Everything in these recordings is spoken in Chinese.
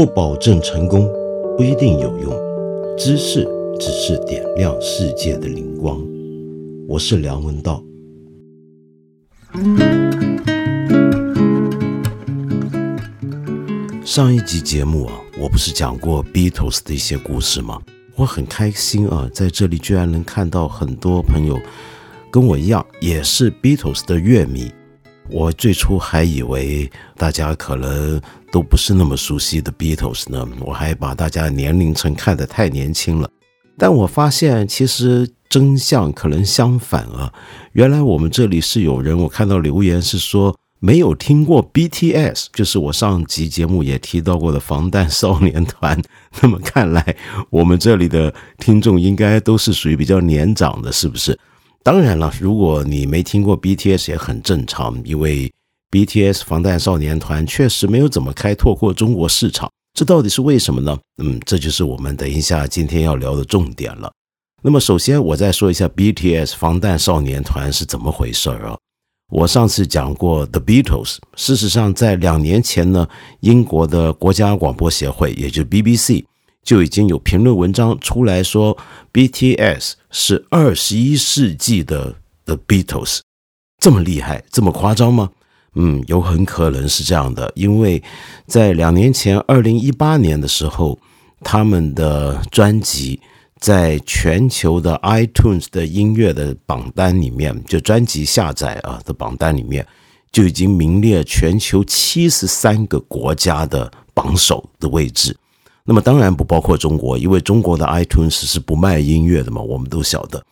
不保证成功，不一定有用。知识只是点亮世界的灵光。我是梁文道。上一集节目啊，我不是讲过 Beatles 的一些故事吗？我很开心啊，在这里居然能看到很多朋友跟我一样，也是 Beatles 的乐迷。我最初还以为大家可能都不是那么熟悉的 Beatles 呢，我还把大家年龄层看得太年轻了。但我发现其实真相可能相反啊！原来我们这里是有人，我看到留言是说没有听过 BTS，就是我上集节目也提到过的防弹少年团。那么看来我们这里的听众应该都是属于比较年长的，是不是？当然了，如果你没听过 BTS 也很正常，因为 BTS 防弹少年团确实没有怎么开拓过中国市场。这到底是为什么呢？嗯，这就是我们等一下今天要聊的重点了。那么，首先我再说一下 BTS 防弹少年团是怎么回事儿啊？我上次讲过 The Beatles，事实上在两年前呢，英国的国家广播协会，也就 BBC。就已经有评论文章出来说，BTS 是二十一世纪的 The Beatles，这么厉害，这么夸张吗？嗯，有很可能是这样的，因为在两年前，二零一八年的时候，他们的专辑在全球的 iTunes 的音乐的榜单里面，就专辑下载啊的榜单里面，就已经名列全球七十三个国家的榜首的位置。那么当然不包括中国，因为中国的 iTunes 是不卖音乐的嘛，我们都晓得。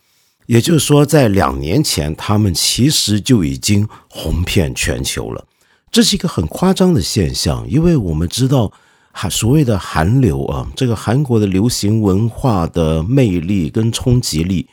也就是说，在两年前，他们其实就已经红遍全球了。这是一个很夸张的现象，因为我们知道，韩所谓的韩流啊，这个韩国的流行文化的魅力跟冲击力，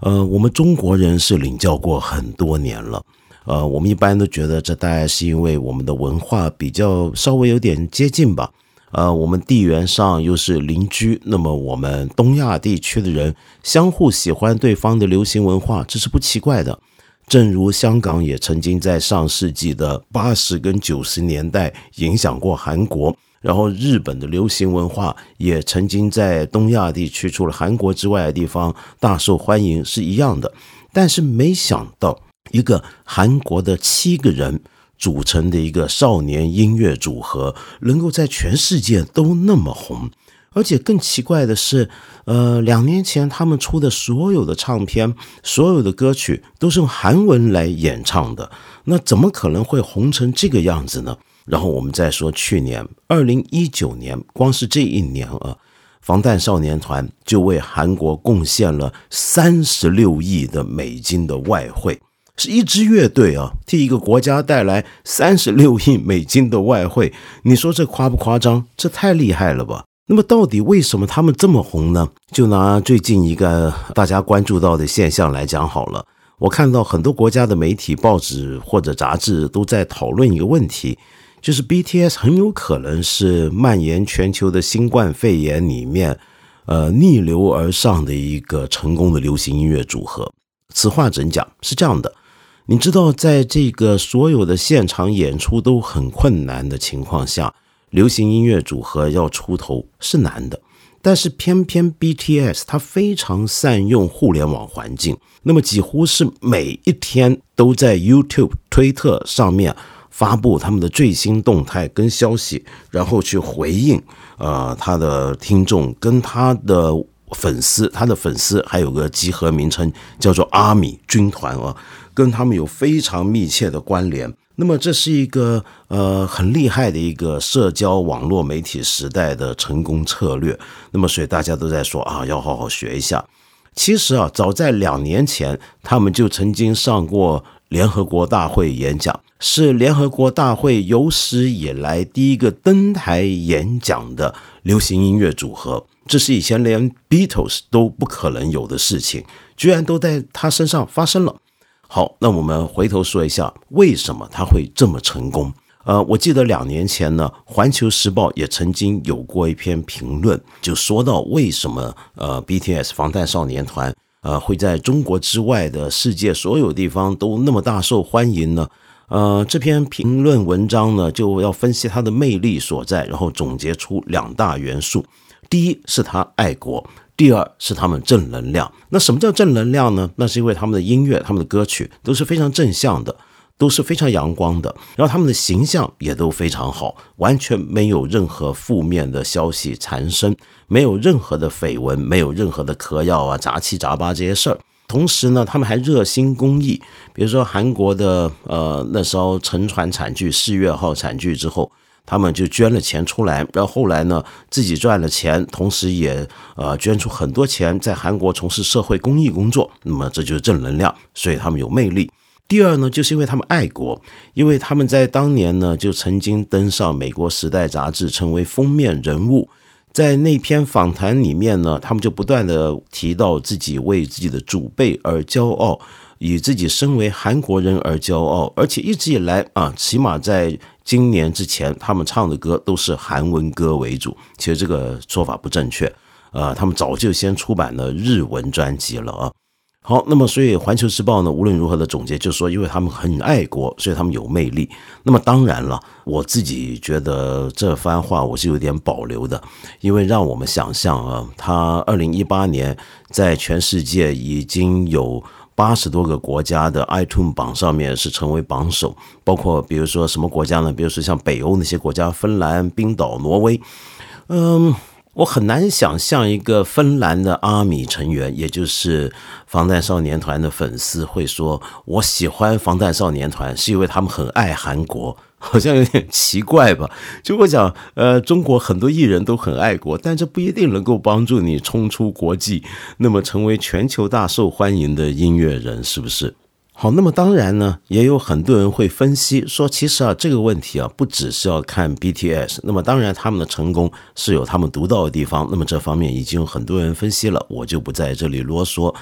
呃，我们中国人是领教过很多年了。呃，我们一般都觉得这大概是因为我们的文化比较稍微有点接近吧。呃，我们地缘上又是邻居，那么我们东亚地区的人相互喜欢对方的流行文化，这是不奇怪的。正如香港也曾经在上世纪的八十跟九十年代影响过韩国，然后日本的流行文化也曾经在东亚地区除了韩国之外的地方大受欢迎，是一样的。但是没想到，一个韩国的七个人。组成的一个少年音乐组合，能够在全世界都那么红，而且更奇怪的是，呃，两年前他们出的所有的唱片、所有的歌曲都是用韩文来演唱的，那怎么可能会红成这个样子呢？然后我们再说去年二零一九年，光是这一年啊，防弹少年团就为韩国贡献了三十六亿的美金的外汇。是一支乐队啊，替一个国家带来三十六亿美金的外汇，你说这夸不夸张？这太厉害了吧？那么到底为什么他们这么红呢？就拿最近一个大家关注到的现象来讲好了。我看到很多国家的媒体、报纸或者杂志都在讨论一个问题，就是 BTS 很有可能是蔓延全球的新冠肺炎里面，呃，逆流而上的一个成功的流行音乐组合。此话怎讲？是这样的。你知道，在这个所有的现场演出都很困难的情况下，流行音乐组合要出头是难的。但是偏偏 BTS 它非常善用互联网环境，那么几乎是每一天都在 YouTube、推特上面发布他们的最新动态跟消息，然后去回应呃他的听众跟他的粉丝，他的粉丝还有个集合名称叫做阿米军团啊。跟他们有非常密切的关联，那么这是一个呃很厉害的一个社交网络媒体时代的成功策略。那么所以大家都在说啊，要好好学一下。其实啊，早在两年前，他们就曾经上过联合国大会演讲，是联合国大会有史以来第一个登台演讲的流行音乐组合。这是以前连 Beatles 都不可能有的事情，居然都在他身上发生了。好，那我们回头说一下，为什么他会这么成功？呃，我记得两年前呢，《环球时报》也曾经有过一篇评论，就说到为什么呃，BTS 防弹少年团呃会在中国之外的世界所有地方都那么大受欢迎呢？呃，这篇评论文章呢，就要分析它的魅力所在，然后总结出两大元素：第一是他爱国，第二是他们正能量。那什么叫正能量呢？那是因为他们的音乐、他们的歌曲都是非常正向的，都是非常阳光的，然后他们的形象也都非常好，完全没有任何负面的消息缠身，没有任何的绯闻，没有任何的嗑药啊、杂七杂八这些事儿。同时呢，他们还热心公益，比如说韩国的呃那时候沉船惨剧四月号惨剧之后，他们就捐了钱出来，然后后来呢自己赚了钱，同时也呃捐出很多钱在韩国从事社会公益工作，那么这就是正能量，所以他们有魅力。第二呢，就是因为他们爱国，因为他们在当年呢就曾经登上美国《时代》杂志，成为封面人物。在那篇访谈里面呢，他们就不断的提到自己为自己的祖辈而骄傲，以自己身为韩国人而骄傲，而且一直以来啊，起码在今年之前，他们唱的歌都是韩文歌为主。其实这个说法不正确，呃，他们早就先出版了日文专辑了啊。好，那么所以《环球时报》呢，无论如何的总结，就是说，因为他们很爱国，所以他们有魅力。那么当然了，我自己觉得这番话我是有点保留的，因为让我们想象啊，他二零一八年在全世界已经有八十多个国家的 iTunes 榜上面是成为榜首，包括比如说什么国家呢？比如说像北欧那些国家，芬兰、冰岛、挪威，嗯。我很难想象一个芬兰的阿米成员，也就是防弹少年团的粉丝，会说：“我喜欢防弹少年团，是因为他们很爱韩国。”好像有点奇怪吧？就我讲，呃，中国很多艺人都很爱国，但这不一定能够帮助你冲出国际，那么成为全球大受欢迎的音乐人，是不是？好，那么当然呢，也有很多人会分析说，其实啊，这个问题啊，不只是要看 BTS。那么当然，他们的成功是有他们独到的地方。那么这方面已经有很多人分析了，我就不在这里啰嗦。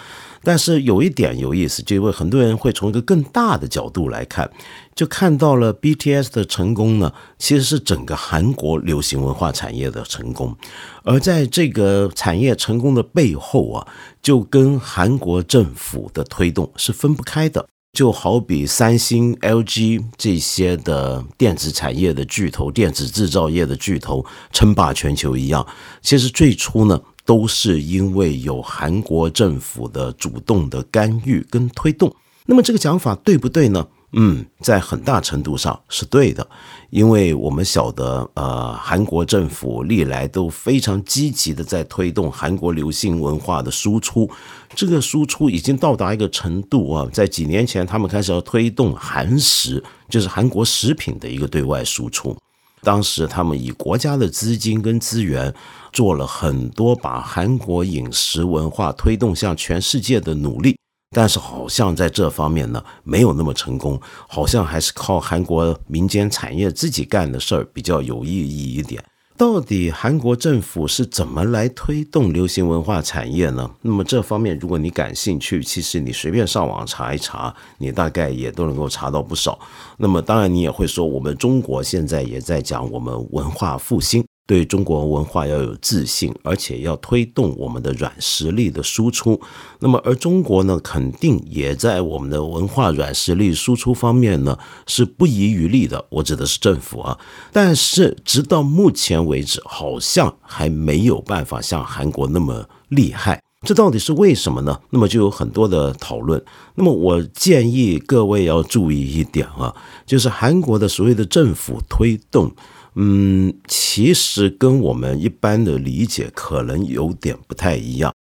但是有一点有意思，就因为很多人会从一个更大的角度来看，就看到了 BTS 的成功呢，其实是整个韩国流行文化产业的成功。而在这个产业成功的背后啊，就跟韩国政府的推动是分不开的。就好比三星、LG 这些的电子产业的巨头、电子制造业的巨头称霸全球一样，其实最初呢。都是因为有韩国政府的主动的干预跟推动，那么这个讲法对不对呢？嗯，在很大程度上是对的，因为我们晓得，呃，韩国政府历来都非常积极的在推动韩国流行文化的输出，这个输出已经到达一个程度啊，在几年前他们开始要推动韩食，就是韩国食品的一个对外输出。当时他们以国家的资金跟资源做了很多把韩国饮食文化推动向全世界的努力，但是好像在这方面呢没有那么成功，好像还是靠韩国民间产业自己干的事儿比较有意义一点。到底韩国政府是怎么来推动流行文化产业呢？那么这方面，如果你感兴趣，其实你随便上网查一查，你大概也都能够查到不少。那么当然，你也会说，我们中国现在也在讲我们文化复兴。对中国文化要有自信，而且要推动我们的软实力的输出。那么，而中国呢，肯定也在我们的文化软实力输出方面呢是不遗余力的。我指的是政府啊，但是直到目前为止，好像还没有办法像韩国那么厉害。这到底是为什么呢？那么就有很多的讨论。那么我建议各位要注意一点啊，就是韩国的所谓的政府推动。嗯，其实跟我们一般的理解可能有点不太一样。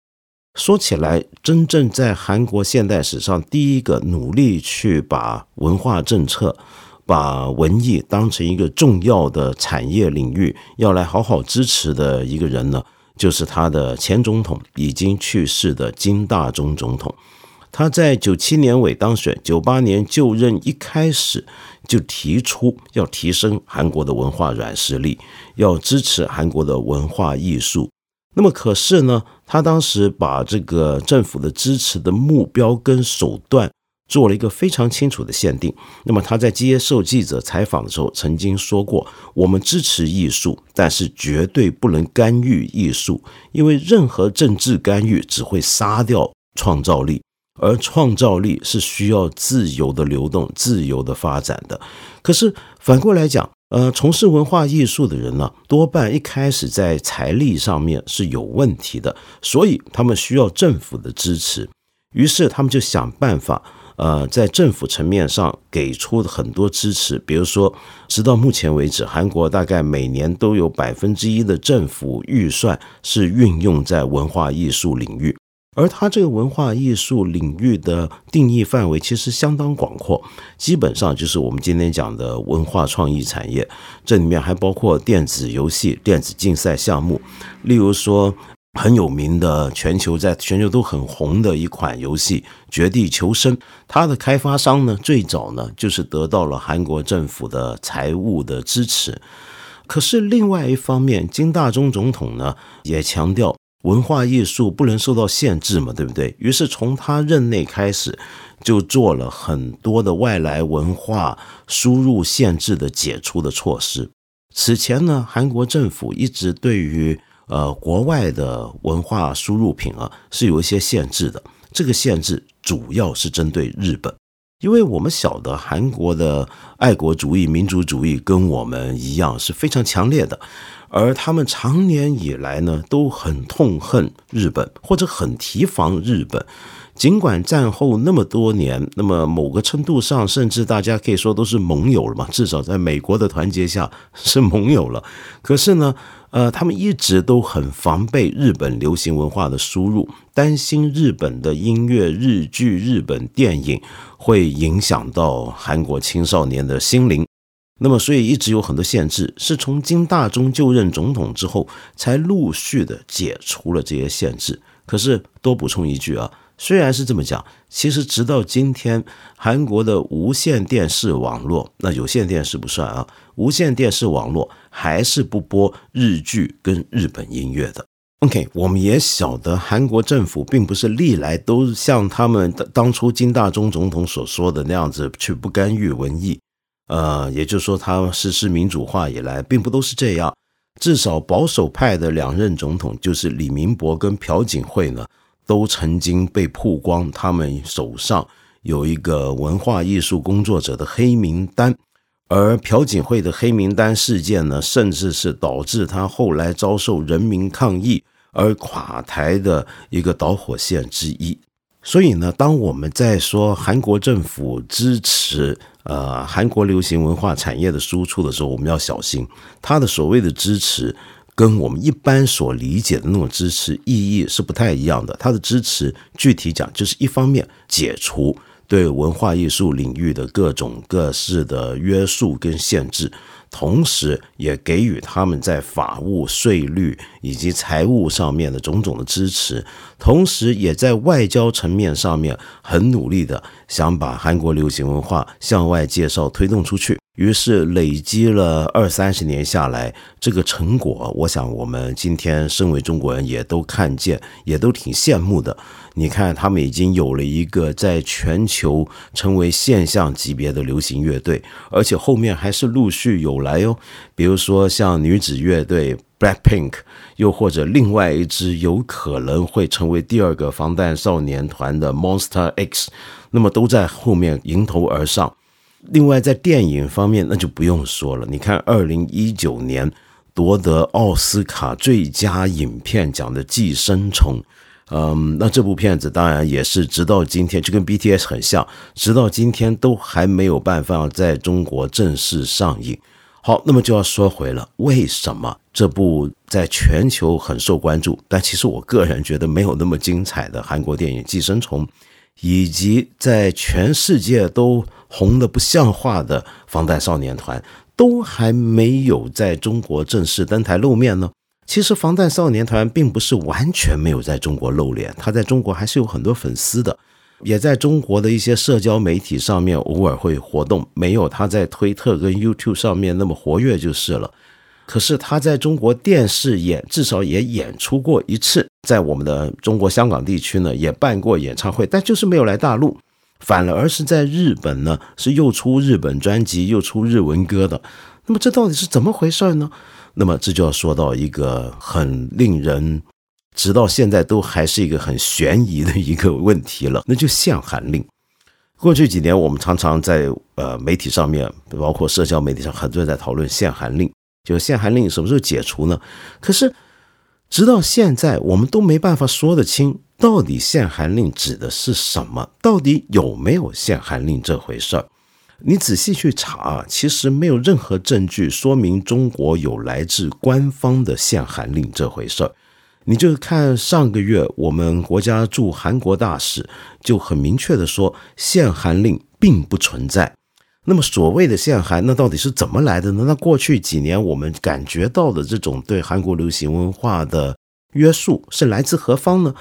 说起来，真正在韩国现代史上第一个努力去把文化政策、把文艺当成一个重要的产业领域，要来好好支持的一个人呢，就是他的前总统，已经去世的金大中总统。他在九七年尾当选，九八年就任，一开始就提出要提升韩国的文化软实力，要支持韩国的文化艺术。那么，可是呢，他当时把这个政府的支持的目标跟手段做了一个非常清楚的限定。那么，他在接受记者采访的时候曾经说过：“我们支持艺术，但是绝对不能干预艺术，因为任何政治干预只会杀掉创造力。”而创造力是需要自由的流动、自由的发展的。可是反过来讲，呃，从事文化艺术的人呢，多半一开始在财力上面是有问题的，所以他们需要政府的支持。于是他们就想办法，呃，在政府层面上给出很多支持。比如说，直到目前为止，韩国大概每年都有百分之一的政府预算是运用在文化艺术领域。而它这个文化艺术领域的定义范围其实相当广阔，基本上就是我们今天讲的文化创意产业。这里面还包括电子游戏、电子竞赛项目，例如说很有名的、全球在全球都很红的一款游戏《绝地求生》，它的开发商呢，最早呢就是得到了韩国政府的财务的支持。可是另外一方面，金大中总统呢也强调。文化艺术不能受到限制嘛，对不对？于是从他任内开始，就做了很多的外来文化输入限制的解除的措施。此前呢，韩国政府一直对于呃国外的文化输入品啊是有一些限制的。这个限制主要是针对日本，因为我们晓得韩国的爱国主义、民族主义跟我们一样是非常强烈的。而他们长年以来呢，都很痛恨日本，或者很提防日本。尽管战后那么多年，那么某个程度上，甚至大家可以说都是盟友了嘛，至少在美国的团结下是盟友了。可是呢，呃，他们一直都很防备日本流行文化的输入，担心日本的音乐、日剧、日本电影会影响到韩国青少年的心灵。那么，所以一直有很多限制，是从金大中就任总统之后，才陆续的解除了这些限制。可是多补充一句啊，虽然是这么讲，其实直到今天，韩国的无线电视网络，那有线电视不算啊，无线电视网络还是不播日剧跟日本音乐的。OK，我们也晓得韩国政府并不是历来都像他们当初金大中总统所说的那样子去不干预文艺。呃，也就是说，他实施民主化以来，并不都是这样。至少保守派的两任总统，就是李明博跟朴槿惠呢，都曾经被曝光，他们手上有一个文化艺术工作者的黑名单。而朴槿惠的黑名单事件呢，甚至是导致他后来遭受人民抗议而垮台的一个导火线之一。所以呢，当我们在说韩国政府支持呃韩国流行文化产业的输出的时候，我们要小心，他的所谓的支持跟我们一般所理解的那种支持意义是不太一样的。他的支持具体讲，就是一方面解除对文化艺术领域的各种各式的约束跟限制。同时，也给予他们在法务、税率以及财务上面的种种的支持，同时也在外交层面上面很努力的想把韩国流行文化向外介绍、推动出去。于是累积了二三十年下来，这个成果，我想我们今天身为中国人也都看见，也都挺羡慕的。你看，他们已经有了一个在全球成为现象级别的流行乐队，而且后面还是陆续有来哦。比如说像女子乐队 Blackpink，又或者另外一支有可能会成为第二个防弹少年团的 Monster X，那么都在后面迎头而上。另外，在电影方面，那就不用说了。你看，二零一九年夺得奥斯卡最佳影片奖的《寄生虫》。嗯，那这部片子当然也是直到今天就跟 BTS 很像，直到今天都还没有办法在中国正式上映。好，那么就要说回了，为什么这部在全球很受关注，但其实我个人觉得没有那么精彩的韩国电影《寄生虫》，以及在全世界都红的不像话的防弹少年团，都还没有在中国正式登台露面呢？其实防弹少年团并不是完全没有在中国露脸，他在中国还是有很多粉丝的，也在中国的一些社交媒体上面偶尔会活动，没有他在推特跟 YouTube 上面那么活跃就是了。可是他在中国电视演至少也演出过一次，在我们的中国香港地区呢也办过演唱会，但就是没有来大陆，反而是在日本呢是又出日本专辑又出日文歌的。那么这到底是怎么回事呢？那么这就要说到一个很令人直到现在都还是一个很悬疑的一个问题了，那就限韩令。过去几年，我们常常在呃媒体上面，包括社交媒体上，很多人在讨论限韩令，就限韩令什么时候解除呢？可是直到现在，我们都没办法说得清，到底限韩令指的是什么？到底有没有限韩令这回事儿？你仔细去查，其实没有任何证据说明中国有来自官方的限韩令这回事儿。你就看上个月我们国家驻韩国大使就很明确的说，限韩令并不存在。那么所谓的限韩，那到底是怎么来的呢？那过去几年我们感觉到的这种对韩国流行文化的约束是来自何方呢？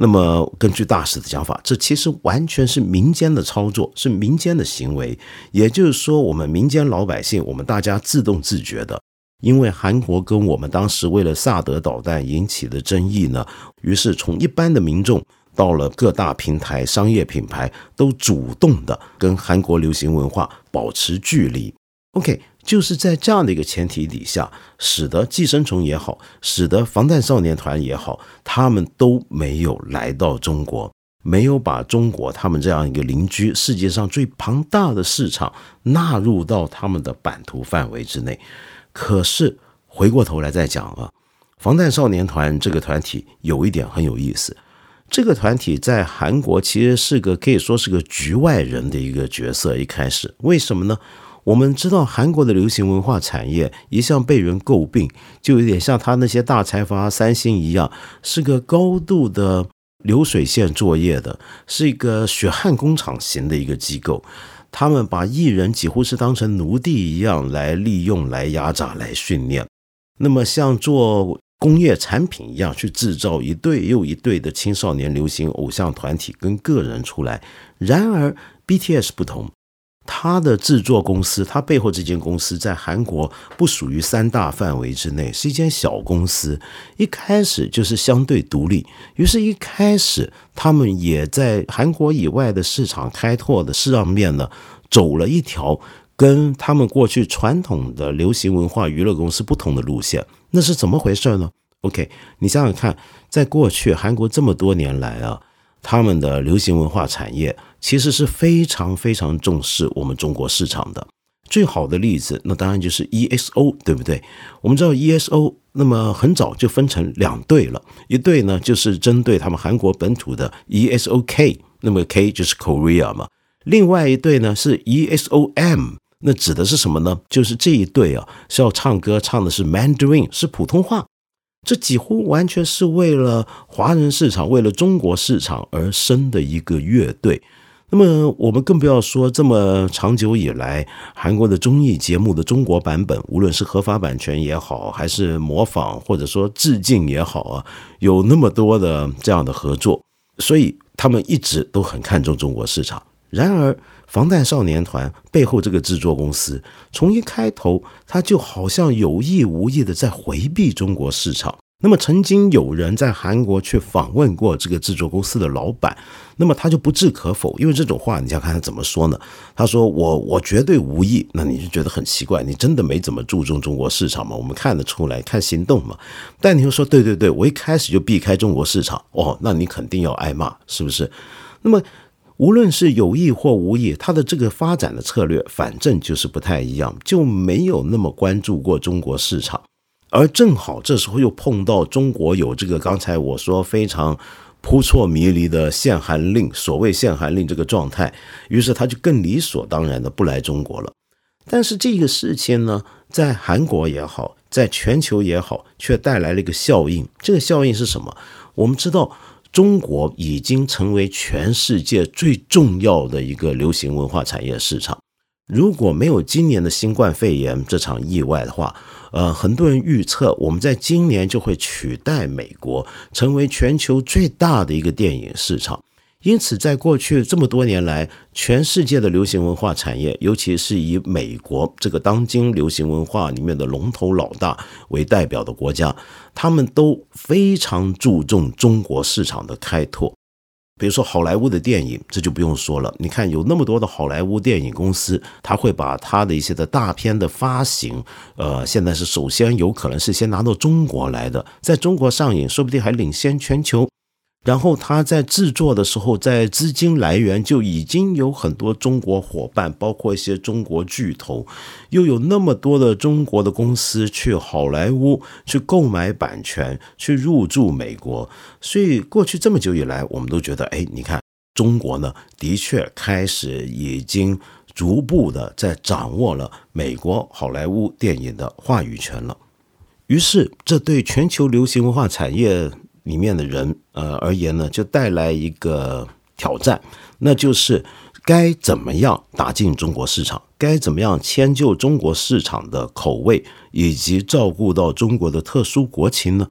那么根据大使的讲法，这其实完全是民间的操作，是民间的行为。也就是说，我们民间老百姓，我们大家自动自觉的。因为韩国跟我们当时为了萨德导弹引起的争议呢，于是从一般的民众到了各大平台、商业品牌，都主动的跟韩国流行文化保持距离。OK，就是在这样的一个前提底下，使得寄生虫也好，使得防弹少年团也好，他们都没有来到中国，没有把中国他们这样一个邻居、世界上最庞大的市场纳入到他们的版图范围之内。可是回过头来再讲啊，防弹少年团这个团体有一点很有意思，这个团体在韩国其实是个可以说是个局外人的一个角色。一开始为什么呢？我们知道韩国的流行文化产业一向被人诟病，就有点像他那些大财阀三星一样，是个高度的流水线作业的，是一个血汗工厂型的一个机构。他们把艺人几乎是当成奴隶一样来利用、来压榨、来训练。那么，像做工业产品一样去制造一对又一对的青少年流行偶像团体跟个人出来。然而，BTS 不同。他的制作公司，他背后这间公司在韩国不属于三大范围之内，是一间小公司。一开始就是相对独立，于是一开始他们也在韩国以外的市场开拓的上面呢，走了一条跟他们过去传统的流行文化娱乐公司不同的路线。那是怎么回事呢？OK，你想想看，在过去韩国这么多年来啊。他们的流行文化产业其实是非常非常重视我们中国市场的。最好的例子，那当然就是 ESO，对不对？我们知道 ESO，那么很早就分成两队了，一队呢就是针对他们韩国本土的 ESOK，那么 K 就是 Korea 嘛。另外一队呢是 ESOM，那指的是什么呢？就是这一队啊是要唱歌，唱的是 Mandarin，是普通话。这几乎完全是为了华人市场、为了中国市场而生的一个乐队。那么，我们更不要说这么长久以来，韩国的综艺节目的中国版本，无论是合法版权也好，还是模仿或者说致敬也好啊，有那么多的这样的合作，所以他们一直都很看重中国市场。然而，防弹少年团背后这个制作公司，从一开头他就好像有意无意的在回避中国市场。那么，曾经有人在韩国去访问过这个制作公司的老板，那么他就不置可否，因为这种话，你要看他怎么说呢？他说：“我我绝对无意。”那你就觉得很奇怪，你真的没怎么注重中国市场吗？我们看得出来，看行动嘛。但你又说：“对对对，我一开始就避开中国市场。”哦，那你肯定要挨骂，是不是？那么。无论是有意或无意，他的这个发展的策略，反正就是不太一样，就没有那么关注过中国市场。而正好这时候又碰到中国有这个刚才我说非常扑朔迷离的限韩令，所谓限韩令这个状态，于是他就更理所当然的不来中国了。但是这个事情呢，在韩国也好，在全球也好，却带来了一个效应。这个效应是什么？我们知道。中国已经成为全世界最重要的一个流行文化产业市场。如果没有今年的新冠肺炎这场意外的话，呃，很多人预测我们在今年就会取代美国，成为全球最大的一个电影市场。因此，在过去这么多年来，全世界的流行文化产业，尤其是以美国这个当今流行文化里面的龙头老大为代表的国家，他们都非常注重中国市场的开拓。比如说好莱坞的电影，这就不用说了。你看有那么多的好莱坞电影公司，他会把他的一些的大片的发行，呃，现在是首先有可能是先拿到中国来的，在中国上映，说不定还领先全球。然后他在制作的时候，在资金来源就已经有很多中国伙伴，包括一些中国巨头，又有那么多的中国的公司去好莱坞去购买版权，去入驻美国。所以过去这么久以来，我们都觉得，哎，你看中国呢，的确开始已经逐步的在掌握了美国好莱坞电影的话语权了。于是，这对全球流行文化产业。里面的人，呃而言呢，就带来一个挑战，那就是该怎么样打进中国市场，该怎么样迁就中国市场的口味，以及照顾到中国的特殊国情呢？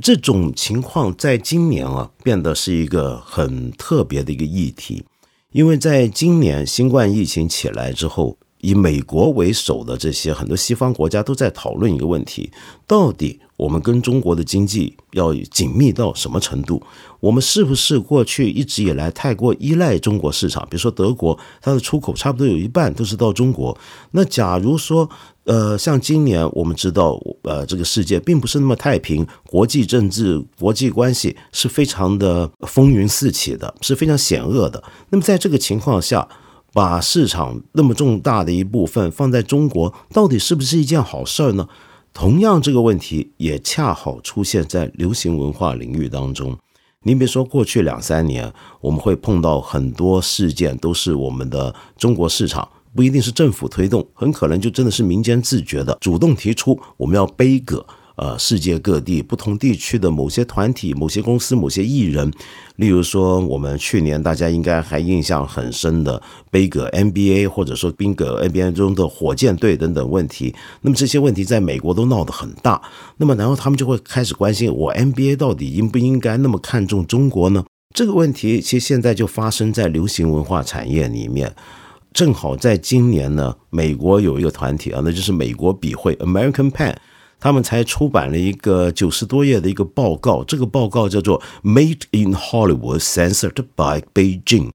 这种情况在今年啊，变得是一个很特别的一个议题，因为在今年新冠疫情起来之后。以美国为首的这些很多西方国家都在讨论一个问题：到底我们跟中国的经济要紧密到什么程度？我们是不是过去一直以来太过依赖中国市场？比如说德国，它的出口差不多有一半都是到中国。那假如说，呃，像今年我们知道，呃，这个世界并不是那么太平，国际政治、国际关系是非常的风云四起的，是非常险恶的。那么在这个情况下，把市场那么重大的一部分放在中国，到底是不是一件好事儿呢？同样，这个问题也恰好出现在流行文化领域当中。您别说，过去两三年，我们会碰到很多事件，都是我们的中国市场不一定是政府推动，很可能就真的是民间自觉的，主动提出我们要背个。呃，世界各地不同地区的某些团体、某些公司、某些艺人，例如说，我们去年大家应该还印象很深的杯葛 NBA，或者说宾葛 NBA 中的火箭队等等问题。那么这些问题在美国都闹得很大。那么然后他们就会开始关心，我 NBA 到底应不应该那么看重中国呢？这个问题其实现在就发生在流行文化产业里面。正好在今年呢，美国有一个团体啊，那就是美国笔会 American Pen。他们才出版了一个九十多页的一个报告，这个报告叫做《Made in Hollywood Censored by Beijing》，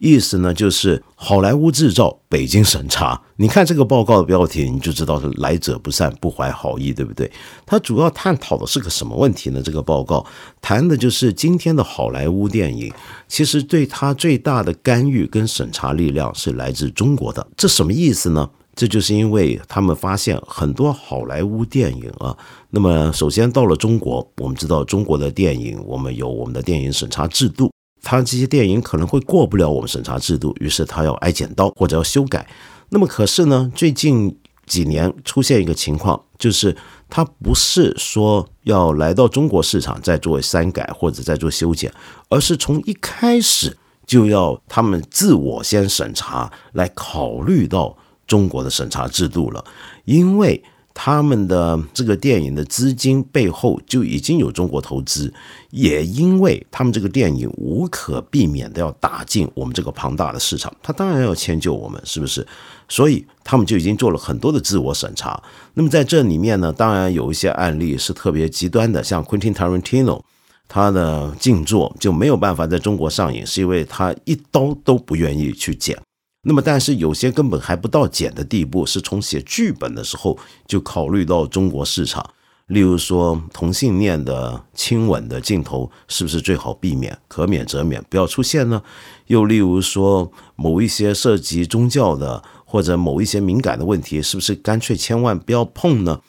意思呢就是好莱坞制造，北京审查。你看这个报告的标题，你就知道是来者不善，不怀好意，对不对？它主要探讨的是个什么问题呢？这个报告谈的就是今天的好莱坞电影，其实对它最大的干预跟审查力量是来自中国的。这什么意思呢？这就是因为他们发现很多好莱坞电影啊，那么首先到了中国，我们知道中国的电影，我们有我们的电影审查制度，他这些电影可能会过不了我们审查制度，于是他要挨剪刀或者要修改。那么可是呢，最近几年出现一个情况，就是他不是说要来到中国市场再做删改或者再做修剪，而是从一开始就要他们自我先审查，来考虑到。中国的审查制度了，因为他们的这个电影的资金背后就已经有中国投资，也因为他们这个电影无可避免的要打进我们这个庞大的市场，他当然要迁就我们，是不是？所以他们就已经做了很多的自我审查。那么在这里面呢，当然有一些案例是特别极端的，像 Quentin Tarantino，他的静坐就没有办法在中国上映，是因为他一刀都不愿意去剪。那么，但是有些根本还不到剪的地步，是从写剧本的时候就考虑到中国市场。例如说，同性恋的亲吻的镜头是不是最好避免，可免则免，不要出现呢？又例如说，某一些涉及宗教的或者某一些敏感的问题，是不是干脆千万不要碰呢？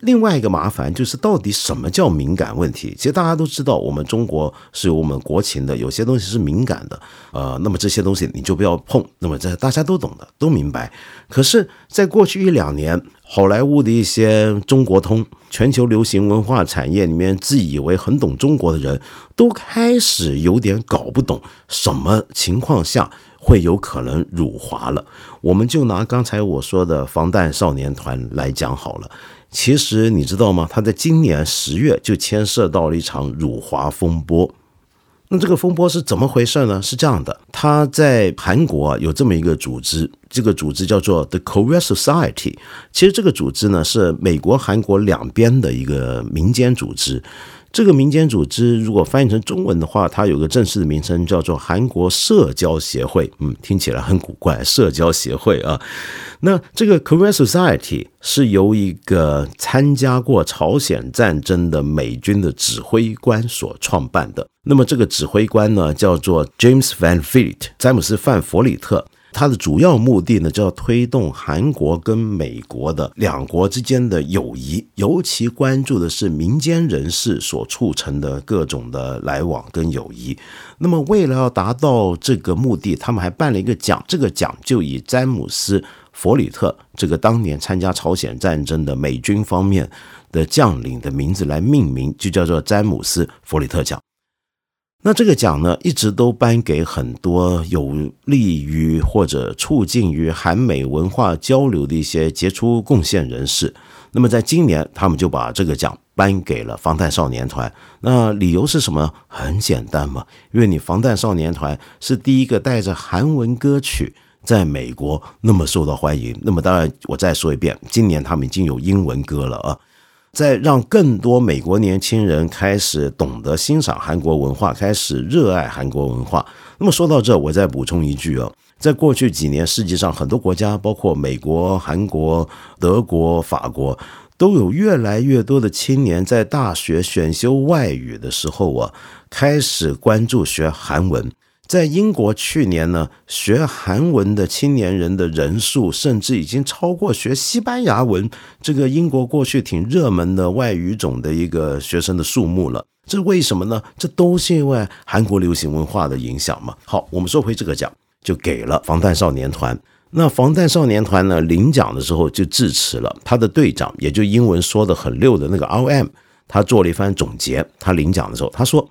另外一个麻烦就是，到底什么叫敏感问题？其实大家都知道，我们中国是有我们国情的，有些东西是敏感的，呃，那么这些东西你就不要碰。那么这大家都懂的，都明白。可是，在过去一两年，好莱坞的一些中国通、全球流行文化产业里面自以为很懂中国的人，都开始有点搞不懂什么情况下会有可能辱华了。我们就拿刚才我说的防弹少年团来讲好了。其实你知道吗？他在今年十月就牵涉到了一场辱华风波。那这个风波是怎么回事呢？是这样的，他在韩国有这么一个组织，这个组织叫做 The Korea Society。其实这个组织呢是美国、韩国两边的一个民间组织。这个民间组织如果翻译成中文的话，它有个正式的名称叫做韩国社交协会。嗯，听起来很古怪，社交协会啊。那这个 Korean Society 是由一个参加过朝鲜战争的美军的指挥官所创办的。那么这个指挥官呢，叫做 James Van Fleet，詹姆斯·范弗里特。他的主要目的呢，就要推动韩国跟美国的两国之间的友谊，尤其关注的是民间人士所促成的各种的来往跟友谊。那么为了要达到这个目的，他们还办了一个奖，这个奖就以詹姆斯。弗里特这个当年参加朝鲜战争的美军方面的将领的名字来命名，就叫做詹姆斯·弗里特奖。那这个奖呢，一直都颁给很多有利于或者促进于韩美文化交流的一些杰出贡献人士。那么在今年，他们就把这个奖颁给了防弹少年团。那理由是什么？很简单嘛，因为你防弹少年团是第一个带着韩文歌曲。在美国那么受到欢迎，那么当然我再说一遍，今年他们已经有英文歌了啊，在让更多美国年轻人开始懂得欣赏韩国文化，开始热爱韩国文化。那么说到这，我再补充一句啊，在过去几年，世界上很多国家，包括美国、韩国、德国、法国，都有越来越多的青年在大学选修外语的时候啊，开始关注学韩文。在英国去年呢，学韩文的青年人的人数，甚至已经超过学西班牙文这个英国过去挺热门的外语种的一个学生的数目了。这为什么呢？这都是因为韩国流行文化的影响嘛。好，我们说回这个奖，就给了防弹少年团。那防弹少年团呢，领奖的时候就致辞了。他的队长，也就英文说的很溜的那个 R.M，他做了一番总结。他领奖的时候，他说。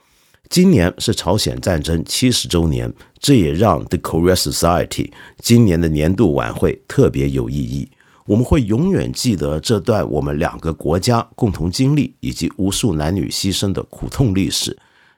今年是朝鲜战争七十周年，这也让 The Korea Society 今年的年度晚会特别有意义。我们会永远记得这段我们两个国家共同经历以及无数男女牺牲的苦痛历史。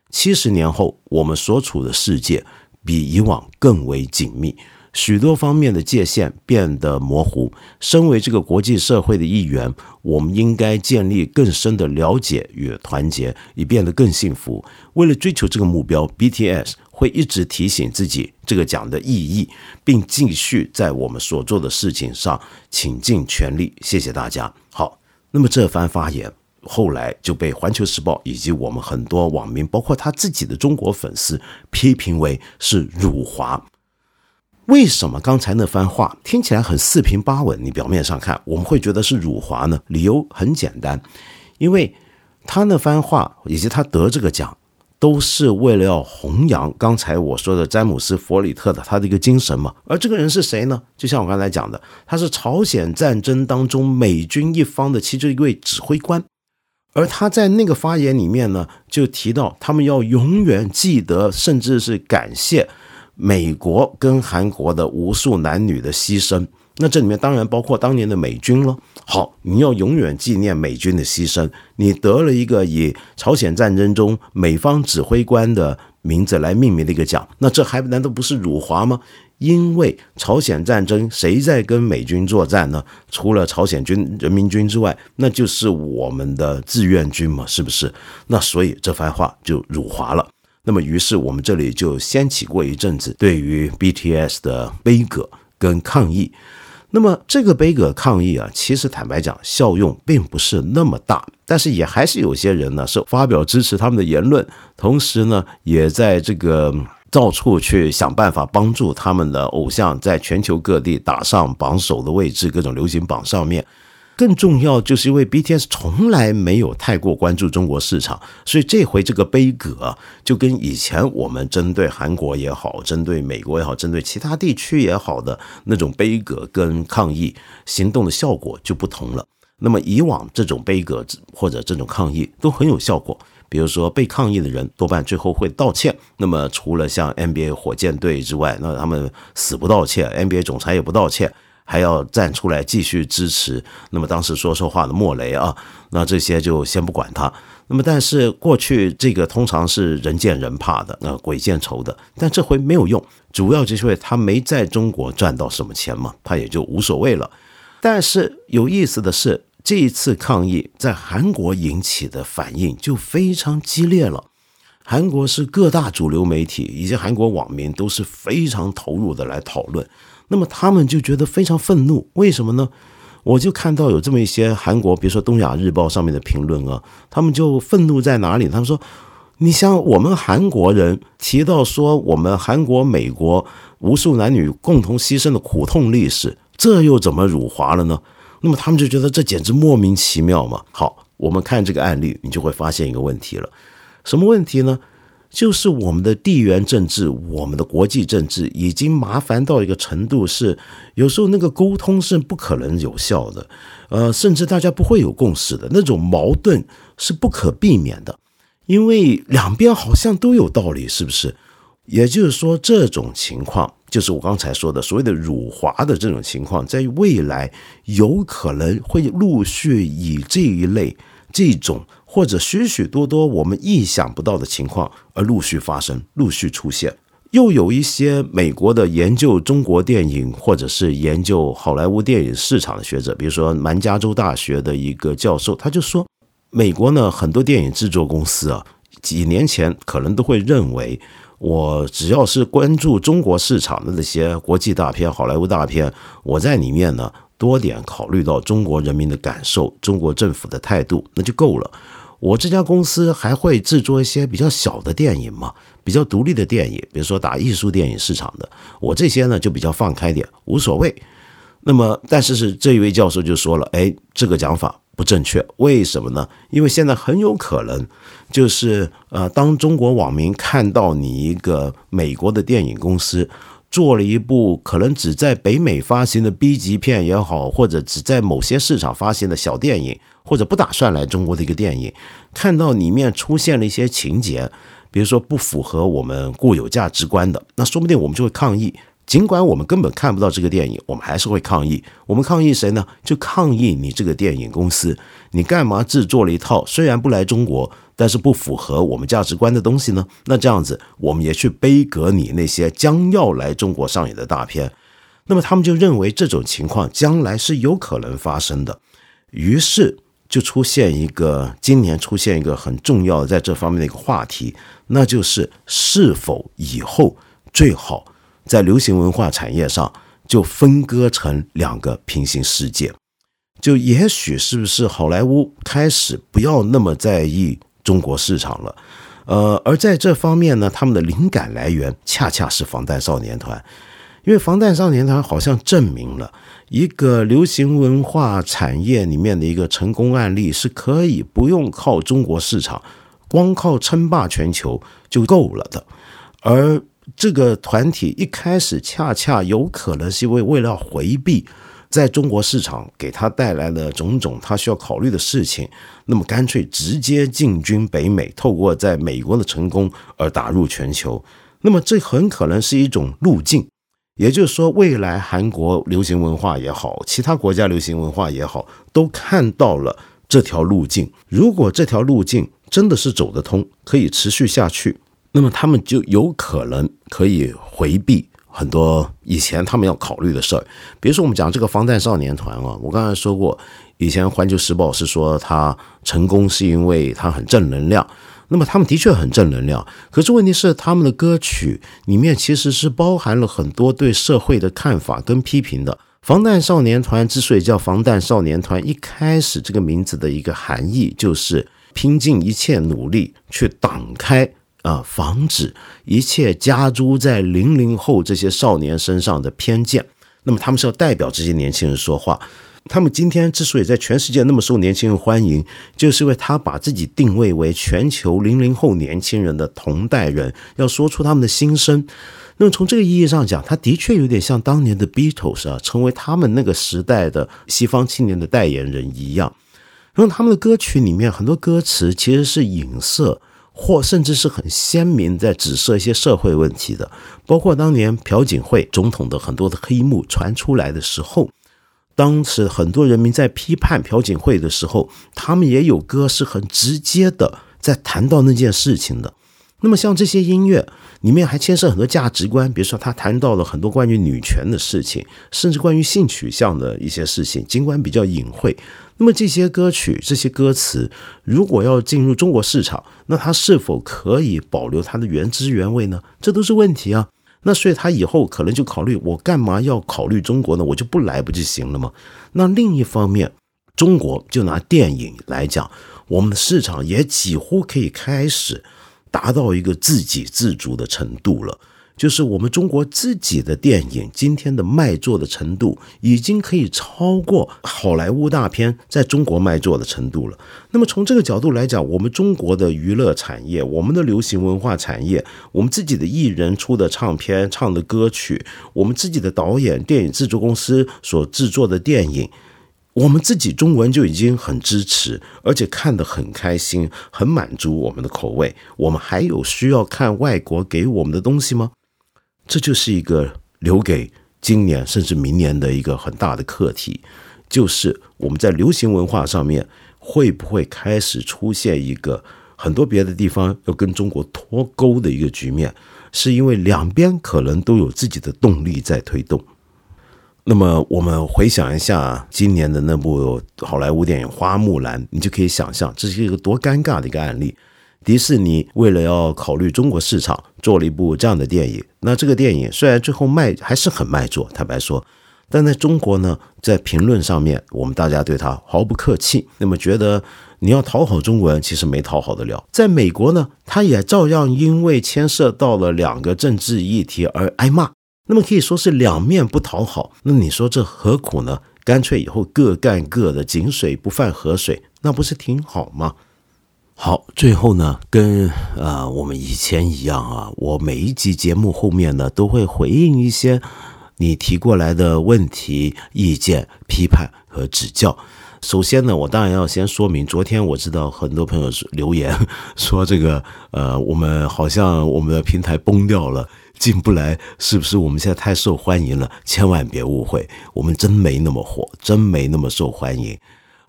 七十年后，我们所处的世界比以往更为紧密。许多方面的界限变得模糊。身为这个国际社会的一员，我们应该建立更深的了解与团结，以变得更幸福。为了追求这个目标，BTS 会一直提醒自己这个奖的意义，并继续在我们所做的事情上倾尽全力。谢谢大家。好，那么这番发言后来就被《环球时报》以及我们很多网民，包括他自己的中国粉丝批评为是辱华。为什么刚才那番话听起来很四平八稳？你表面上看，我们会觉得是辱华呢？理由很简单，因为他那番话以及他得这个奖，都是为了要弘扬刚才我说的詹姆斯·弗里特的他的一个精神嘛。而这个人是谁呢？就像我刚才讲的，他是朝鲜战争当中美军一方的其中一位指挥官，而他在那个发言里面呢，就提到他们要永远记得，甚至是感谢。美国跟韩国的无数男女的牺牲，那这里面当然包括当年的美军了。好，你要永远纪念美军的牺牲，你得了一个以朝鲜战争中美方指挥官的名字来命名的一个奖，那这还难道不是辱华吗？因为朝鲜战争谁在跟美军作战呢？除了朝鲜军人民军之外，那就是我们的志愿军嘛，是不是？那所以这番话就辱华了。那么，于是我们这里就掀起过一阵子对于 BTS 的悲歌跟抗议。那么，这个悲歌抗议啊，其实坦白讲，效用并不是那么大，但是也还是有些人呢是发表支持他们的言论，同时呢，也在这个到处去想办法帮助他们的偶像在全球各地打上榜首的位置，各种流行榜上面。更重要，就是因为 BTS 从来没有太过关注中国市场，所以这回这个杯葛就跟以前我们针对韩国也好，针对美国也好，针对其他地区也好的那种杯葛跟抗议行动的效果就不同了。那么以往这种杯葛或者这种抗议都很有效果，比如说被抗议的人多半最后会道歉。那么除了像 NBA 火箭队之外，那他们死不道歉，NBA 总裁也不道歉。还要站出来继续支持，那么当时说说话的莫雷啊，那这些就先不管他。那么但是过去这个通常是人见人怕的，那鬼见愁的，但这回没有用，主要就是因为他没在中国赚到什么钱嘛，他也就无所谓了。但是有意思的是，这一次抗议在韩国引起的反应就非常激烈了。韩国是各大主流媒体以及韩国网民都是非常投入的来讨论，那么他们就觉得非常愤怒，为什么呢？我就看到有这么一些韩国，比如说《东亚日报》上面的评论啊，他们就愤怒在哪里？他们说：“你像我们韩国人提到说，我们韩国、美国无数男女共同牺牲的苦痛历史，这又怎么辱华了呢？”那么他们就觉得这简直莫名其妙嘛。好，我们看这个案例，你就会发现一个问题了。什么问题呢？就是我们的地缘政治，我们的国际政治已经麻烦到一个程度，是有时候那个沟通是不可能有效的，呃，甚至大家不会有共识的那种矛盾是不可避免的，因为两边好像都有道理，是不是？也就是说，这种情况就是我刚才说的所谓的辱华的这种情况，在未来有可能会陆续以这一类这种。或者许许多多我们意想不到的情况而陆续发生、陆续出现，又有一些美国的研究中国电影或者是研究好莱坞电影市场的学者，比如说南加州大学的一个教授，他就说，美国呢很多电影制作公司啊，几年前可能都会认为，我只要是关注中国市场的那些国际大片、好莱坞大片，我在里面呢多点考虑到中国人民的感受、中国政府的态度，那就够了。我这家公司还会制作一些比较小的电影嘛，比较独立的电影，比如说打艺术电影市场的。我这些呢就比较放开点，无所谓。那么，但是是这一位教授就说了，哎，这个讲法不正确，为什么呢？因为现在很有可能就是呃，当中国网民看到你一个美国的电影公司做了一部可能只在北美发行的 B 级片也好，或者只在某些市场发行的小电影。或者不打算来中国的一个电影，看到里面出现了一些情节，比如说不符合我们固有价值观的，那说不定我们就会抗议。尽管我们根本看不到这个电影，我们还是会抗议。我们抗议谁呢？就抗议你这个电影公司，你干嘛制作了一套虽然不来中国，但是不符合我们价值观的东西呢？那这样子，我们也去背革你那些将要来中国上演的大片。那么他们就认为这种情况将来是有可能发生的，于是。就出现一个今年出现一个很重要的在这方面的一个话题，那就是是否以后最好在流行文化产业上就分割成两个平行世界，就也许是不是好莱坞开始不要那么在意中国市场了，呃，而在这方面呢，他们的灵感来源恰恰是防弹少年团，因为防弹少年团好像证明了。一个流行文化产业里面的一个成功案例是可以不用靠中国市场，光靠称霸全球就够了的。而这个团体一开始恰恰有可能是为为了回避在中国市场给他带来的种种他需要考虑的事情，那么干脆直接进军北美，透过在美国的成功而打入全球。那么这很可能是一种路径。也就是说，未来韩国流行文化也好，其他国家流行文化也好，都看到了这条路径。如果这条路径真的是走得通，可以持续下去，那么他们就有可能可以回避很多以前他们要考虑的事儿。比如说，我们讲这个防弹少年团啊，我刚才说过，以前《环球时报》是说他成功是因为他很正能量。那么他们的确很正能量，可是问题是他们的歌曲里面其实是包含了很多对社会的看法跟批评的。防弹少年团之所以叫防弹少年团，一开始这个名字的一个含义就是拼尽一切努力去挡开啊，防止一切加诸在零零后这些少年身上的偏见。那么他们是要代表这些年轻人说话。他们今天之所以在全世界那么受年轻人欢迎，就是因为他把自己定位为全球零零后年轻人的同代人，要说出他们的心声。那么从这个意义上讲，他的确有点像当年的 Beatles 啊，成为他们那个时代的西方青年的代言人一样。然后他们的歌曲里面很多歌词其实是影射，或甚至是很鲜明在指涉一些社会问题的，包括当年朴槿惠总统的很多的黑幕传出来的时候。当时很多人民在批判朴槿惠的时候，他们也有歌是很直接的在谈到那件事情的。那么像这些音乐里面还牵涉很多价值观，比如说他谈到了很多关于女权的事情，甚至关于性取向的一些事情，尽管比较隐晦。那么这些歌曲、这些歌词，如果要进入中国市场，那它是否可以保留它的原汁原味呢？这都是问题啊。那所以他以后可能就考虑，我干嘛要考虑中国呢？我就不来不就行了吗？那另一方面，中国就拿电影来讲，我们的市场也几乎可以开始达到一个自给自足的程度了。就是我们中国自己的电影今天的卖座的程度，已经可以超过好莱坞大片在中国卖座的程度了。那么从这个角度来讲，我们中国的娱乐产业、我们的流行文化产业、我们自己的艺人出的唱片、唱的歌曲、我们自己的导演、电影制作公司所制作的电影，我们自己中文就已经很支持，而且看得很开心，很满足我们的口味。我们还有需要看外国给我们的东西吗？这就是一个留给今年甚至明年的一个很大的课题，就是我们在流行文化上面会不会开始出现一个很多别的地方要跟中国脱钩的一个局面，是因为两边可能都有自己的动力在推动。那么我们回想一下今年的那部好莱坞电影《花木兰》，你就可以想象这是一个多尴尬的一个案例。迪士尼为了要考虑中国市场，做了一部这样的电影。那这个电影虽然最后卖还是很卖座，坦白说，但在中国呢，在评论上面，我们大家对他毫不客气。那么觉得你要讨好中国人，其实没讨好得了。在美国呢，他也照样因为牵涉到了两个政治议题而挨骂。那么可以说是两面不讨好。那你说这何苦呢？干脆以后各干各的，井水不犯河水，那不是挺好吗？好，最后呢，跟呃我们以前一样啊，我每一集节目后面呢都会回应一些你提过来的问题、意见、批判和指教。首先呢，我当然要先说明，昨天我知道很多朋友留言说这个呃，我们好像我们的平台崩掉了，进不来，是不是我们现在太受欢迎了？千万别误会，我们真没那么火，真没那么受欢迎。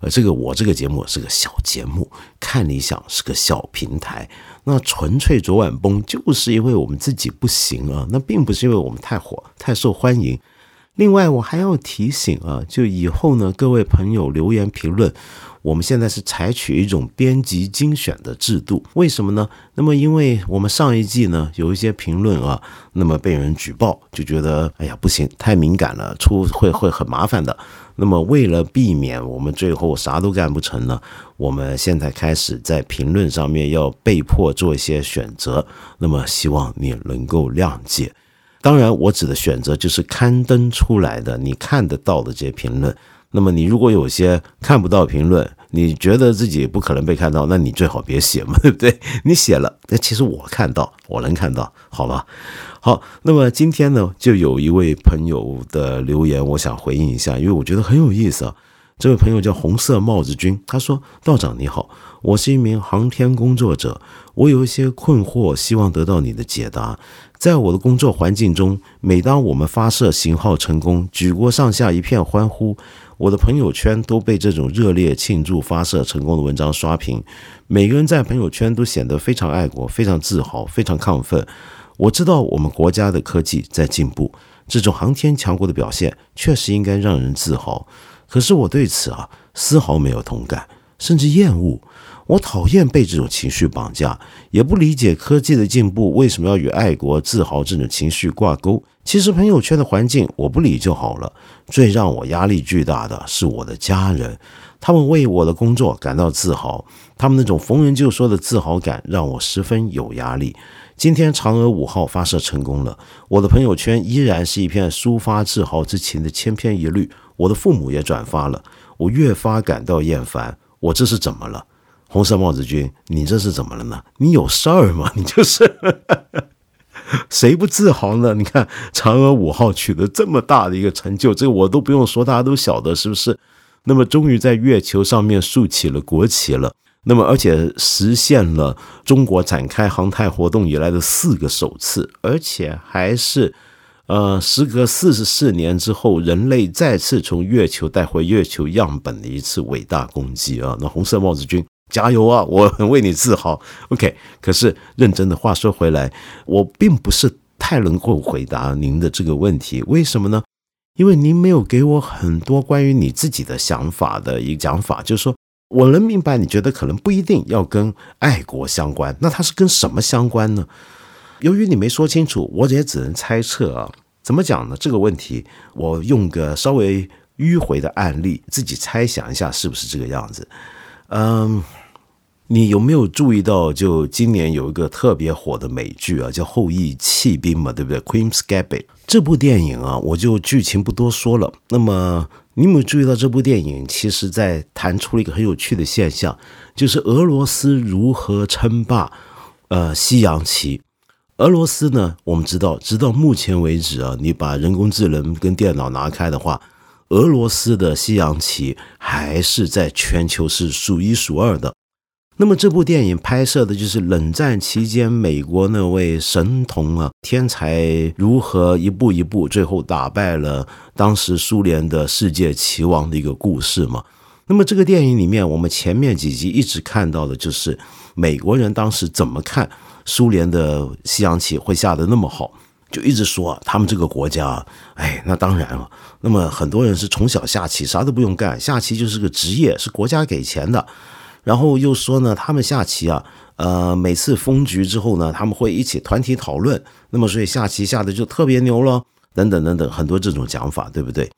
呃，这个我这个节目是个小节目，看理想是个小平台，那纯粹昨晚崩就是因为我们自己不行啊，那并不是因为我们太火太受欢迎。另外，我还要提醒啊，就以后呢，各位朋友留言评论。我们现在是采取一种编辑精选的制度，为什么呢？那么，因为我们上一季呢有一些评论啊，那么被人举报，就觉得哎呀不行，太敏感了，出会会很麻烦的。那么，为了避免我们最后啥都干不成呢，我们现在开始在评论上面要被迫做一些选择。那么，希望你能够谅解。当然，我指的选择就是刊登出来的，你看得到的这些评论。那么你如果有些看不到评论，你觉得自己不可能被看到，那你最好别写嘛，对不对？你写了，那其实我看到，我能看到，好吧？好，那么今天呢，就有一位朋友的留言，我想回应一下，因为我觉得很有意思啊。这位朋友叫红色帽子君，他说：“道长你好，我是一名航天工作者，我有一些困惑，希望得到你的解答。”在我的工作环境中，每当我们发射型号成功，举国上下一片欢呼，我的朋友圈都被这种热烈庆祝发射成功的文章刷屏。每个人在朋友圈都显得非常爱国、非常自豪、非常亢奋。我知道我们国家的科技在进步，这种航天强国的表现确实应该让人自豪。可是我对此啊丝毫没有同感，甚至厌恶。我讨厌被这种情绪绑架，也不理解科技的进步为什么要与爱国自豪这种情绪挂钩。其实朋友圈的环境我不理就好了。最让我压力巨大的是我的家人，他们为我的工作感到自豪，他们那种逢人就说的自豪感让我十分有压力。今天嫦娥五号发射成功了，我的朋友圈依然是一片抒发自豪之情的千篇一律，我的父母也转发了，我越发感到厌烦。我这是怎么了？红色帽子君，你这是怎么了呢？你有事儿吗？你就是 谁不自豪呢？你看嫦娥五号取得这么大的一个成就，这个我都不用说，大家都晓得是不是？那么终于在月球上面竖起了国旗了，那么而且实现了中国展开航太活动以来的四个首次，而且还是呃，时隔四十四年之后，人类再次从月球带回月球样本的一次伟大攻击啊！那红色帽子君。加油啊！我很为你自豪。OK，可是认真的话说回来，我并不是太能够回答您的这个问题。为什么呢？因为您没有给我很多关于你自己的想法的一个讲法，就是说，我能明白你觉得可能不一定要跟爱国相关，那它是跟什么相关呢？由于你没说清楚，我也只能猜测啊。怎么讲呢？这个问题，我用个稍微迂回的案例，自己猜想一下是不是这个样子。嗯，你有没有注意到，就今年有一个特别火的美剧啊，叫《后羿弃兵》嘛，对不对？Queen's Gambit 这部电影啊，我就剧情不多说了。那么你有没有注意到这部电影，其实在谈出了一个很有趣的现象，就是俄罗斯如何称霸呃西洋棋。俄罗斯呢？我们知道，直到目前为止啊，你把人工智能跟电脑拿开的话，俄罗斯的西洋棋还是在全球是数一数二的。那么这部电影拍摄的就是冷战期间美国那位神童啊，天才如何一步一步最后打败了当时苏联的世界棋王的一个故事嘛。那么这个电影里面，我们前面几集一直看到的就是美国人当时怎么看。苏联的西洋棋会下得那么好，就一直说他们这个国家，哎，那当然了。那么很多人是从小下棋，啥都不用干，下棋就是个职业，是国家给钱的。然后又说呢，他们下棋啊，呃，每次封局之后呢，他们会一起团体讨论，那么所以下棋下的就特别牛了，等等等等，很多这种讲法，对不对？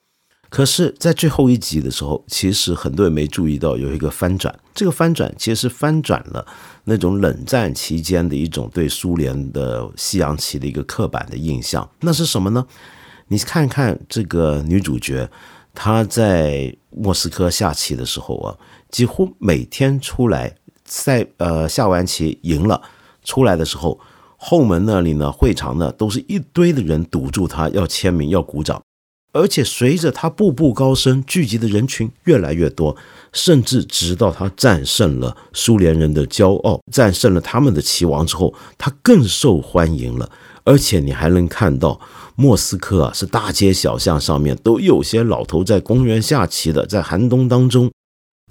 可是，在最后一集的时候，其实很多人没注意到有一个翻转。这个翻转其实是翻转了那种冷战期间的一种对苏联的西洋棋的一个刻板的印象。那是什么呢？你看看这个女主角，她在莫斯科下棋的时候啊，几乎每天出来赛，呃，下完棋赢了出来的时候，后门那里呢，会场呢，都是一堆的人堵住他，要签名，要鼓掌。而且随着他步步高升，聚集的人群越来越多，甚至直到他战胜了苏联人的骄傲，战胜了他们的棋王之后，他更受欢迎了。而且你还能看到，莫斯科啊，是大街小巷上面都有些老头在公园下棋的，在寒冬当中。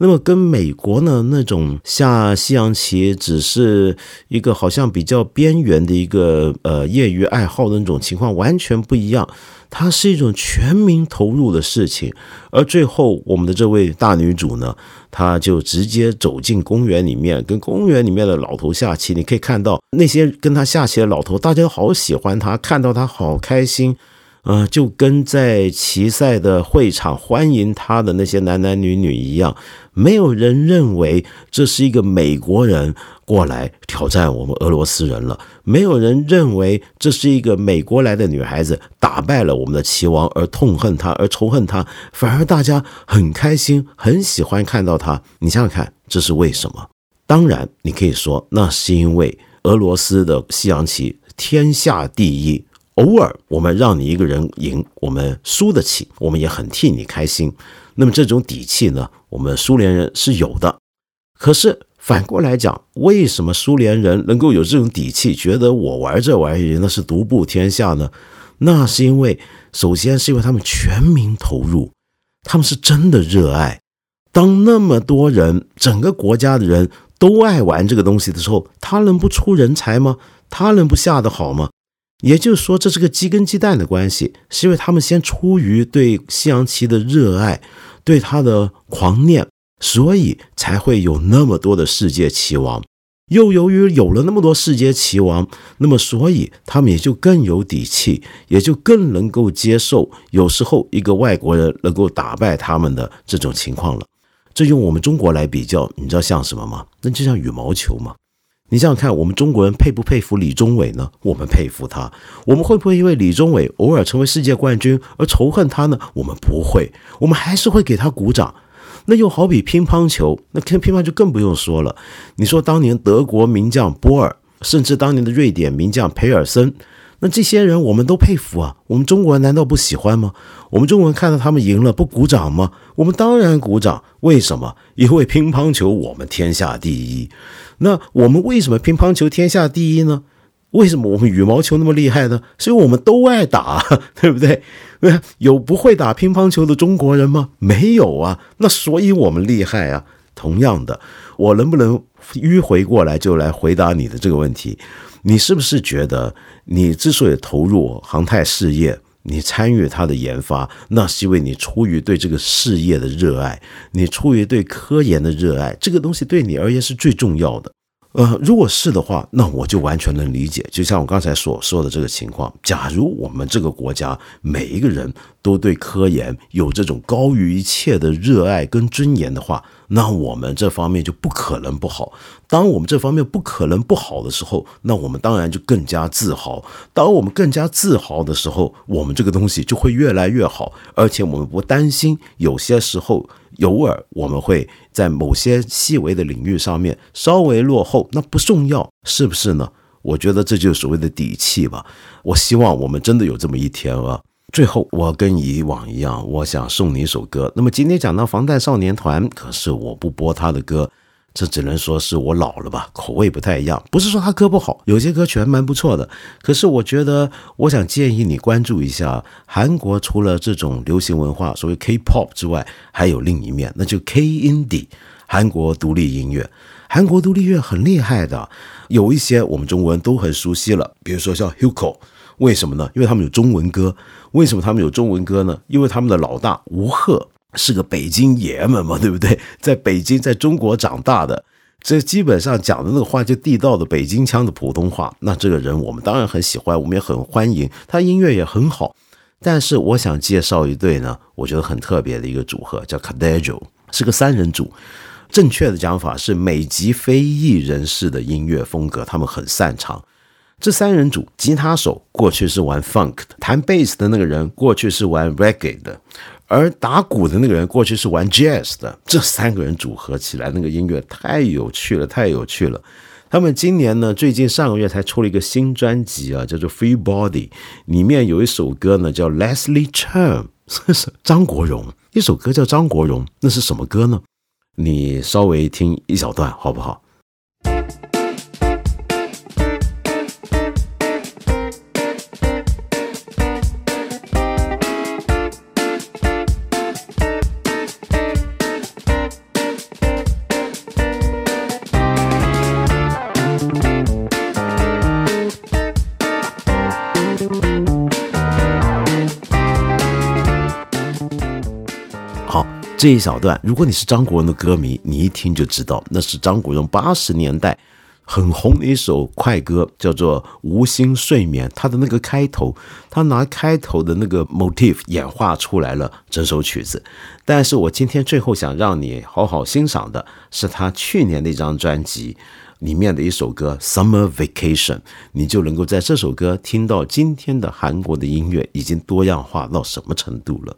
那么跟美国呢那种下西洋棋只是一个好像比较边缘的一个呃业余爱好的那种情况完全不一样。它是一种全民投入的事情，而最后我们的这位大女主呢，她就直接走进公园里面，跟公园里面的老头下棋。你可以看到那些跟她下棋的老头，大家都好喜欢她，看到她好开心。呃，就跟在棋赛的会场欢迎他的那些男男女女一样，没有人认为这是一个美国人过来挑战我们俄罗斯人了，没有人认为这是一个美国来的女孩子打败了我们的棋王而痛恨他而仇恨他，反而大家很开心，很喜欢看到他。你想想看，这是为什么？当然，你可以说那是因为俄罗斯的西洋棋天下第一。偶尔我们让你一个人赢，我们输得起，我们也很替你开心。那么这种底气呢，我们苏联人是有的。可是反过来讲，为什么苏联人能够有这种底气，觉得我玩这玩意那是独步天下呢？那是因为，首先是因为他们全民投入，他们是真的热爱。当那么多人，整个国家的人都爱玩这个东西的时候，他能不出人才吗？他能不下得好吗？也就是说，这是个鸡跟鸡蛋的关系，是因为他们先出于对西洋棋的热爱，对他的狂念，所以才会有那么多的世界棋王。又由于有了那么多世界棋王，那么所以他们也就更有底气，也就更能够接受有时候一个外国人能够打败他们的这种情况了。这用我们中国来比较，你知道像什么吗？那就像羽毛球嘛。你想想看，我们中国人佩不佩服李宗伟呢？我们佩服他。我们会不会因为李宗伟偶尔成为世界冠军而仇恨他呢？我们不会，我们还是会给他鼓掌。那又好比乒乓球，那乒乓球更不用说了。你说当年德国名将波尔，甚至当年的瑞典名将培尔森。那这些人我们都佩服啊，我们中国人难道不喜欢吗？我们中国人看到他们赢了不鼓掌吗？我们当然鼓掌。为什么？因为乒乓球我们天下第一。那我们为什么乒乓球天下第一呢？为什么我们羽毛球那么厉害呢？是因为我们都爱打，对不对？有不会打乒乓球的中国人吗？没有啊。那所以我们厉害啊。同样的，我能不能迂回过来就来回答你的这个问题？你是不是觉得你之所以投入航太事业，你参与它的研发，那是因为你出于对这个事业的热爱，你出于对科研的热爱，这个东西对你而言是最重要的。呃，如果是的话，那我就完全能理解。就像我刚才所说的这个情况，假如我们这个国家每一个人都对科研有这种高于一切的热爱跟尊严的话，那我们这方面就不可能不好。当我们这方面不可能不好的时候，那我们当然就更加自豪。当我们更加自豪的时候，我们这个东西就会越来越好，而且我们不担心有些时候。偶尔我们会在某些细微的领域上面稍微落后，那不重要，是不是呢？我觉得这就是所谓的底气吧。我希望我们真的有这么一天啊。最后，我跟以往一样，我想送你一首歌。那么今天讲到防弹少年团，可是我不播他的歌。这只能说是我老了吧，口味不太一样。不是说他歌不好，有些歌曲还蛮不错的。可是我觉得，我想建议你关注一下韩国，除了这种流行文化，所谓 K-pop 之外，还有另一面，那就 K-indie，韩国独立音乐。韩国独立乐很厉害的，有一些我们中国人都很熟悉了，比如说像 Hugo，为什么呢？因为他们有中文歌。为什么他们有中文歌呢？因为他们的老大吴赫。是个北京爷们嘛，对不对？在北京，在中国长大的，这基本上讲的那个话就地道的北京腔的普通话。那这个人我们当然很喜欢，我们也很欢迎，他音乐也很好。但是我想介绍一对呢，我觉得很特别的一个组合，叫 c a d e j o 是个三人组。正确的讲法是美籍非裔人士的音乐风格，他们很擅长。这三人组，吉他手过去是玩 funk 的，弹贝斯的那个人过去是玩 reggae 的。而打鼓的那个人过去是玩 jazz 的，这三个人组合起来，那个音乐太有趣了，太有趣了。他们今年呢，最近上个月才出了一个新专辑啊，叫做《Free Body》，里面有一首歌呢叫 Leslie Cheung，是张国荣，一首歌叫张国荣，那是什么歌呢？你稍微听一小段好不好？这一小段，如果你是张国荣的歌迷，你一听就知道，那是张国荣八十年代很红的一首快歌，叫做《无心睡眠》。他的那个开头，他拿开头的那个 motif 演化出来了整首曲子。但是我今天最后想让你好好欣赏的是他去年的一张专辑里面的一首歌《Summer Vacation》，你就能够在这首歌听到今天的韩国的音乐已经多样化到什么程度了。